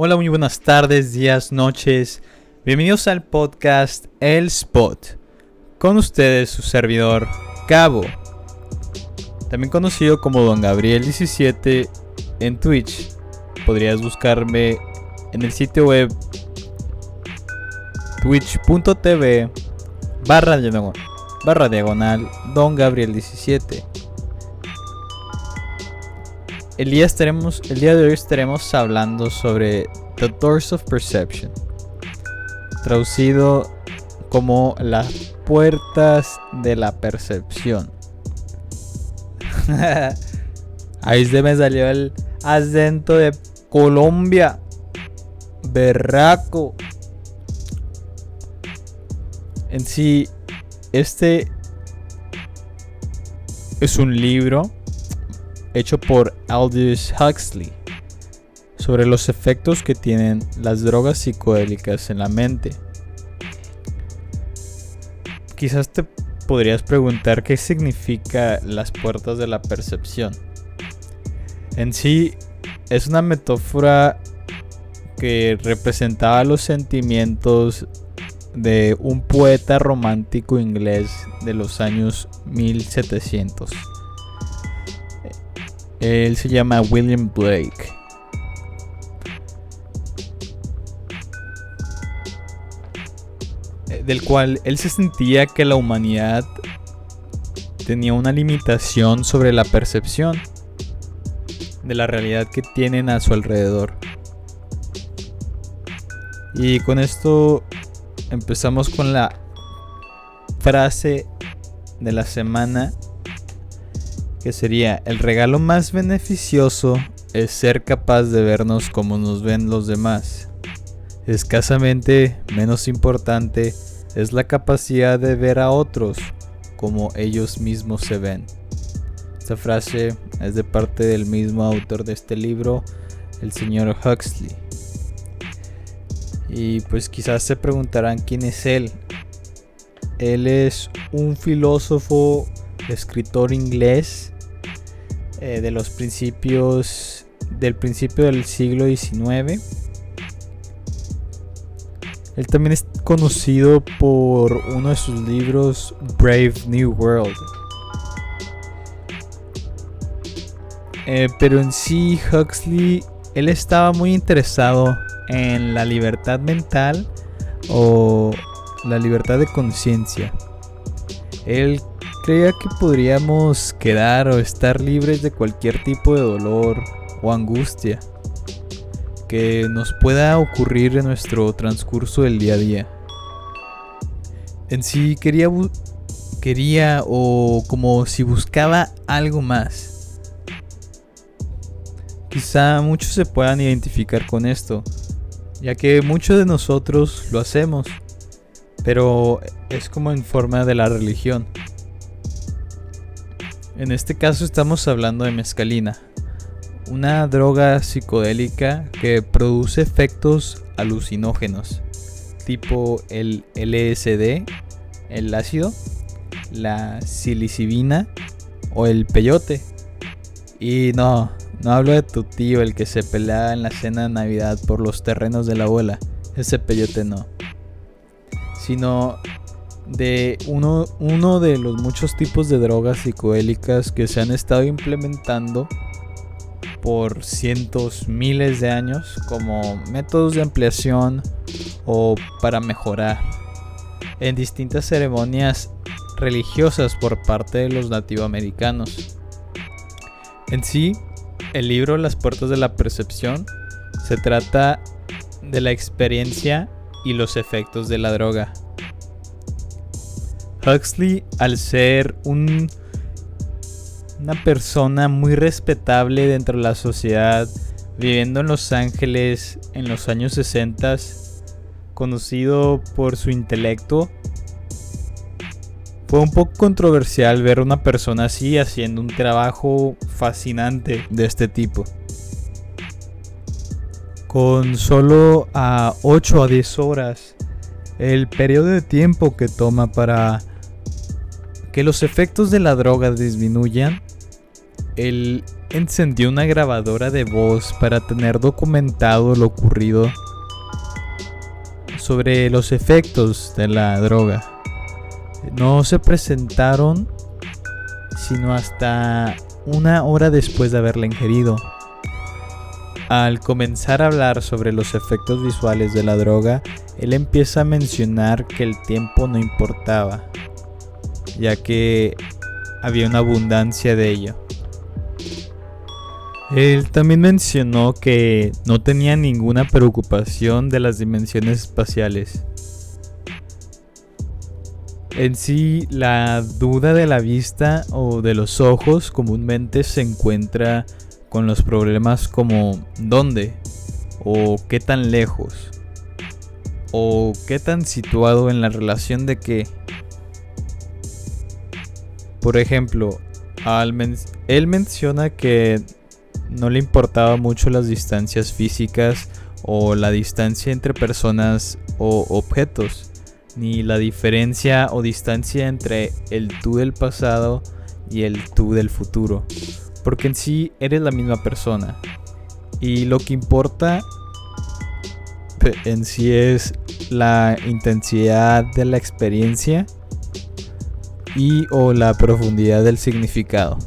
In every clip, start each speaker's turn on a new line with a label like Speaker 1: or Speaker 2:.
Speaker 1: Hola, muy buenas tardes, días, noches. Bienvenidos al podcast El Spot. Con ustedes su servidor, Cabo. También conocido como Don Gabriel 17 en Twitch. Podrías buscarme en el sitio web twitch.tv barra, diagonal Don Gabriel 17. El día, estaremos, el día de hoy estaremos hablando sobre The Doors of Perception, traducido como las puertas de la percepción. Ahí se me salió el acento de Colombia. Berraco. En sí, este es un libro hecho por Aldous Huxley sobre los efectos que tienen las drogas psicodélicas en la mente. Quizás te podrías preguntar qué significa las puertas de la percepción. En sí, es una metáfora que representaba los sentimientos de un poeta romántico inglés de los años 1700. Él se llama William Blake. Eh, del cual él se sentía que la humanidad tenía una limitación sobre la percepción de la realidad que tienen a su alrededor. Y con esto empezamos con la frase de la semana que sería el regalo más beneficioso es ser capaz de vernos como nos ven los demás. Escasamente menos importante es la capacidad de ver a otros como ellos mismos se ven. Esta frase es de parte del mismo autor de este libro, el señor Huxley. Y pues quizás se preguntarán quién es él. Él es un filósofo escritor inglés eh, de los principios del principio del siglo XIX. Él también es conocido por uno de sus libros Brave New World. Eh, pero en sí Huxley, él estaba muy interesado en la libertad mental o la libertad de conciencia. Él creía que podríamos quedar o estar libres de cualquier tipo de dolor o angustia que nos pueda ocurrir en nuestro transcurso del día a día. En sí quería quería o como si buscaba algo más. Quizá muchos se puedan identificar con esto, ya que muchos de nosotros lo hacemos, pero es como en forma de la religión. En este caso estamos hablando de mescalina, una droga psicodélica que produce efectos alucinógenos, tipo el LSD, el ácido, la silicibina o el peyote. Y no, no hablo de tu tío, el que se pelea en la cena de Navidad por los terrenos de la abuela, ese peyote no. Sino de uno, de los muchos tipos de drogas psicodélicas que se han estado implementando por cientos, miles de años como métodos de ampliación o para mejorar en distintas ceremonias religiosas por parte de los nativoamericanos. En sí, el libro Las puertas de la percepción se trata de la experiencia y los efectos de la droga. Huxley, al ser un, una persona muy respetable dentro de la sociedad, viviendo en Los Ángeles en los años 60, conocido por su intelecto, fue un poco controversial ver a una persona así haciendo un trabajo fascinante de este tipo. Con solo a 8 a 10 horas, el periodo de tiempo que toma para que los efectos de la droga disminuyan, el encendió una grabadora de voz para tener documentado lo ocurrido sobre los efectos de la droga. No se presentaron sino hasta una hora después de haberla ingerido. Al comenzar a hablar sobre los efectos visuales de la droga, él empieza a mencionar que el tiempo no importaba, ya que había una abundancia de ello. Él también mencionó que no tenía ninguna preocupación de las dimensiones espaciales. En sí, la duda de la vista o de los ojos comúnmente se encuentra con los problemas como dónde o qué tan lejos o qué tan situado en la relación de qué. Por ejemplo, él menciona que no le importaba mucho las distancias físicas o la distancia entre personas o objetos, ni la diferencia o distancia entre el tú del pasado y el tú del futuro, porque en sí eres la misma persona. Y lo que importa en sí es la intensidad de la experiencia y o la profundidad del significado.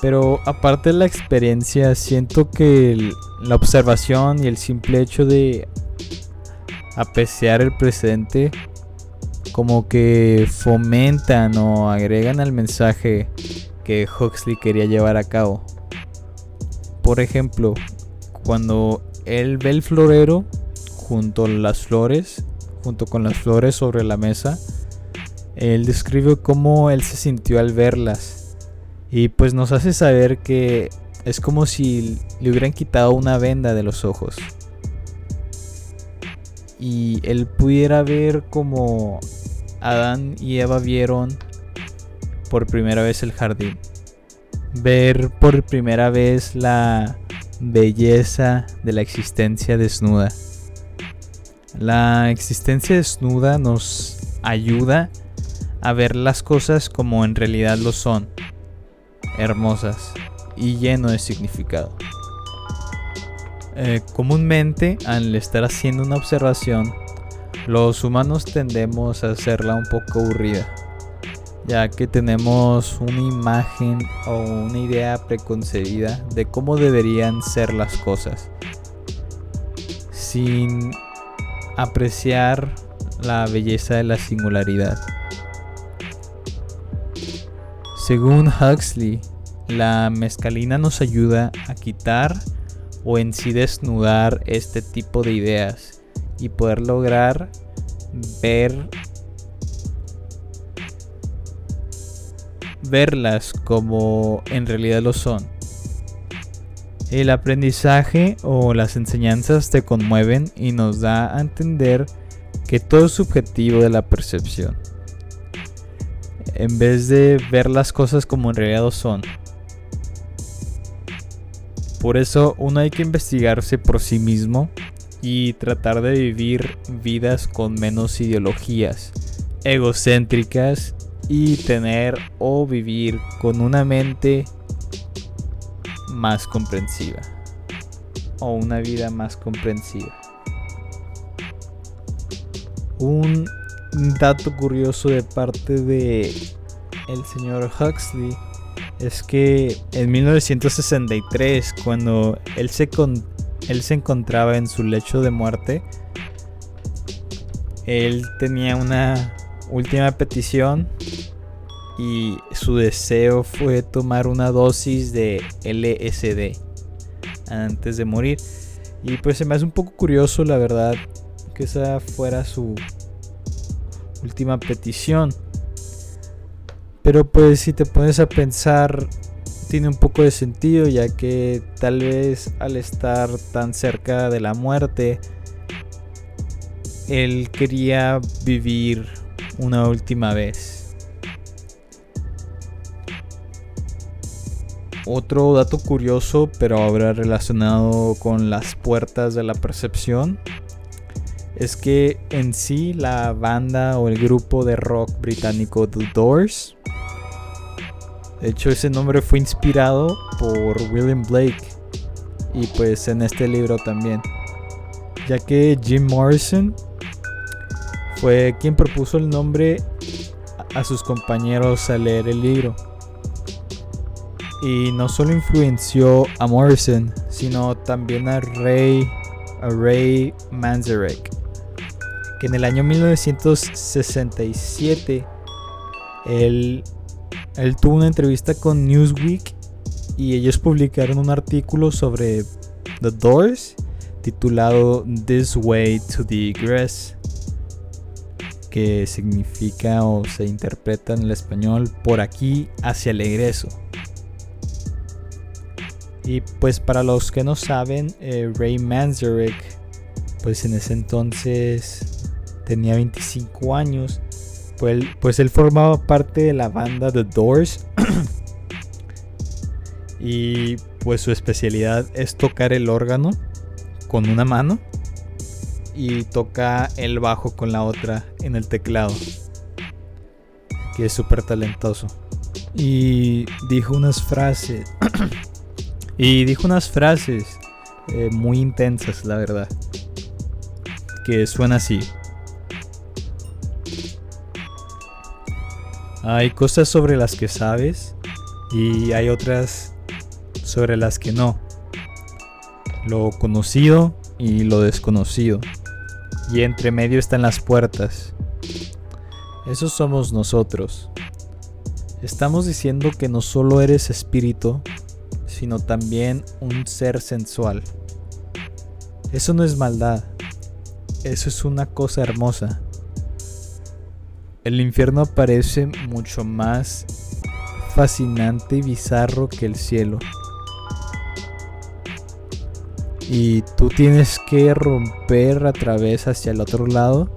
Speaker 1: Pero aparte de la experiencia, siento que la observación y el simple hecho de apreciar el presente como que fomentan o agregan al mensaje que Huxley quería llevar a cabo. Por ejemplo, cuando él ve el florero junto a las flores, junto con las flores sobre la mesa, él describe cómo él se sintió al verlas y pues nos hace saber que es como si le hubieran quitado una venda de los ojos. Y él pudiera ver como Adán y Eva vieron por primera vez el jardín. Ver por primera vez la belleza de la existencia desnuda. La existencia desnuda nos ayuda a ver las cosas como en realidad lo son hermosas y lleno de significado. Eh, comúnmente, al estar haciendo una observación, los humanos tendemos a hacerla un poco aburrida, ya que tenemos una imagen o una idea preconcebida de cómo deberían ser las cosas, sin apreciar la belleza de la singularidad. Según Huxley, la mezcalina nos ayuda a quitar o en sí desnudar este tipo de ideas y poder lograr ver verlas como en realidad lo son. El aprendizaje o las enseñanzas te conmueven y nos da a entender que todo es subjetivo de la percepción en vez de ver las cosas como en realidad son. Por eso uno hay que investigarse por sí mismo y tratar de vivir vidas con menos ideologías egocéntricas y tener o vivir con una mente más comprensiva o una vida más comprensiva. Un dato curioso de parte de el señor Huxley es que en 1963 cuando él se él se encontraba en su lecho de muerte él tenía una última petición y su deseo fue tomar una dosis de LSD antes de morir. Y pues se me hace un poco curioso, la verdad, que esa fuera su última petición. Pero pues si te pones a pensar, tiene un poco de sentido, ya que tal vez al estar tan cerca de la muerte, él quería vivir una última vez. Otro dato curioso, pero ahora relacionado con las puertas de la percepción, es que en sí la banda o el grupo de rock británico The Doors De hecho, ese nombre fue inspirado por William Blake y pues en este libro también, ya que Jim Morrison fue quien propuso el nombre a sus compañeros al leer el libro. Y no solo influenció a Morrison, sino también a Ray, a Ray Manzarek, que en el año 1967 él, él tuvo una entrevista con Newsweek y ellos publicaron un artículo sobre The Doors titulado This Way to the Grass que significa o se interpreta en el español por aquí hacia el egreso. Y pues para los que no saben, eh, Ray Manzarek, pues en ese entonces tenía 25 años, pues, él formaba parte de la banda The Doors. y pues su especialidad es tocar el órgano con una mano y toca el bajo con la otra en el teclado. Que es súper talentoso. Y dijo unas frases. y dijo unas frases muy intensas, la verdad. Que suena así. Hay cosas sobre las que sabes y hay otras sobre las que no. Lo conocido y lo desconocido y entre medio están las puertas. Esos somos nosotros. Estamos diciendo que no solo eres espíritu, sino también un ser sensual. Eso no es maldad, eso es una cosa hermosa. El infierno parece mucho más fascinante y bizarro que el cielo y tú tienes que romper a través hacia el otro lado.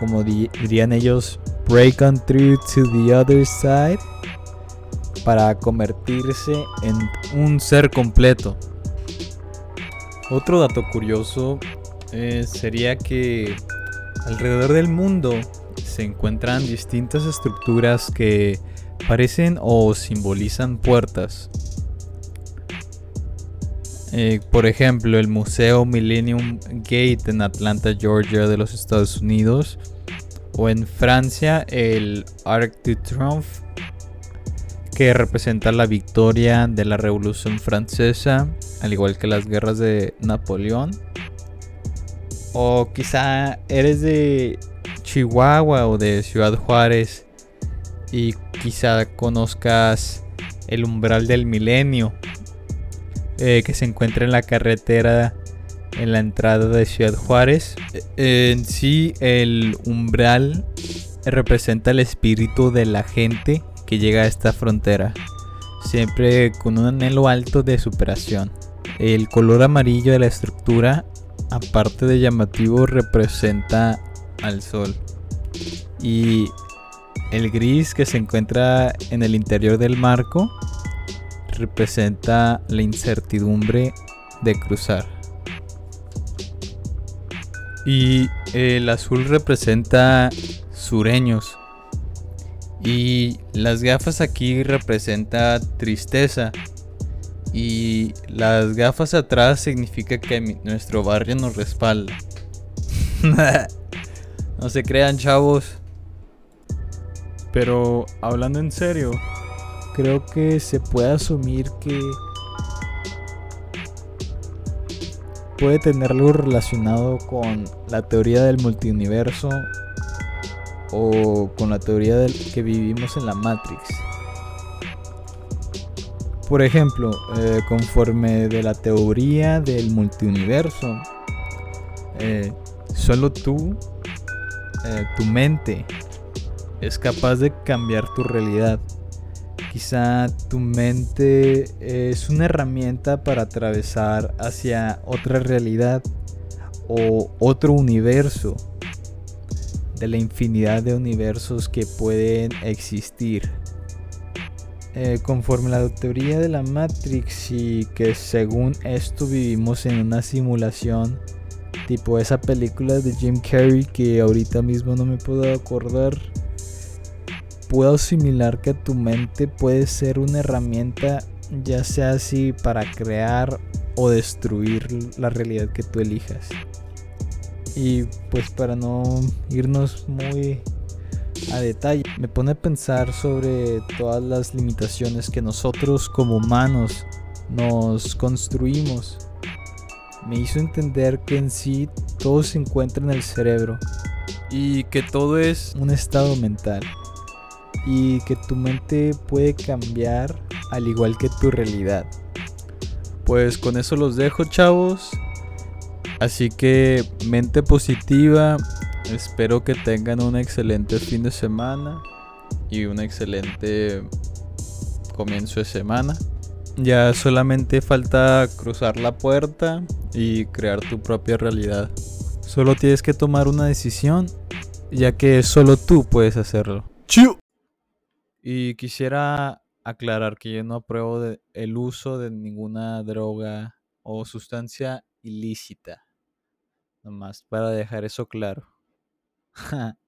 Speaker 1: Como dirían ellos, break on through to the other side para convertirse en un ser completo. Otro dato curioso eh, sería que alrededor del mundo se encuentran distintas estructuras que parecen o simbolizan puertas eh, por ejemplo, el Museo Millennium Gate en Atlanta, Georgia de los Estados Unidos. O en Francia, el Arc de Triomphe, que representa la victoria de la Revolución Francesa, al igual que las guerras de Napoleón. O quizá eres de Chihuahua o de Ciudad Juárez y quizá conozcas el umbral del milenio eh, que se encuentra en la carretera en la entrada de Ciudad Juárez. Eh, en sí, el umbral representa el espíritu de la gente que llega a esta frontera, siempre con un anhelo alto de superación. El color amarillo de la estructura, aparte de llamativo, representa al sol. Y el gris que se encuentra en el interior del marco representa la incertidumbre de cruzar. Y el azul representa sureños. Y las gafas aquí representa tristeza. Y las gafas atrás significa que nuestro barrio nos respalda. no se crean chavos. Pero hablando en serio, creo que se puede asumir que puede tener algo relacionado con la teoría del multiuniverso o con la teoría del que vivimos en la Matrix. Por ejemplo, eh, conforme de la teoría del multiuniverso, eh, solo tú, eh, tu mente, es capaz de cambiar tu realidad. Quizá tu mente es una herramienta para atravesar hacia otra realidad o otro universo de la infinidad de universos que pueden existir. Eh, conforme la teoría de la Matrix y que según esto vivimos en una simulación tipo esa película de Jim Carrey que ahorita mismo no me puedo acordar puedo asimilar que tu mente puede ser una herramienta ya sea así para crear o destruir la realidad que tú elijas. Y pues para no irnos muy a detalle, me pone a pensar sobre todas las limitaciones que nosotros como humanos nos construimos. Me hizo entender que en sí todo se encuentra en el cerebro y que todo es un estado mental y que tu mente puede cambiar al igual que tu realidad. Pues con eso los dejo chavos. Así que mente positiva. Espero que tengan un excelente fin de semana y un excelente comienzo de semana. Ya solamente falta cruzar la puerta y crear tu propia realidad. Solo tienes que tomar una decisión, ya que solo tú puedes hacerlo. Y quisiera aclarar que yo no apruebo el uso de ninguna droga o sustancia ilícita. Nomás para dejar eso claro.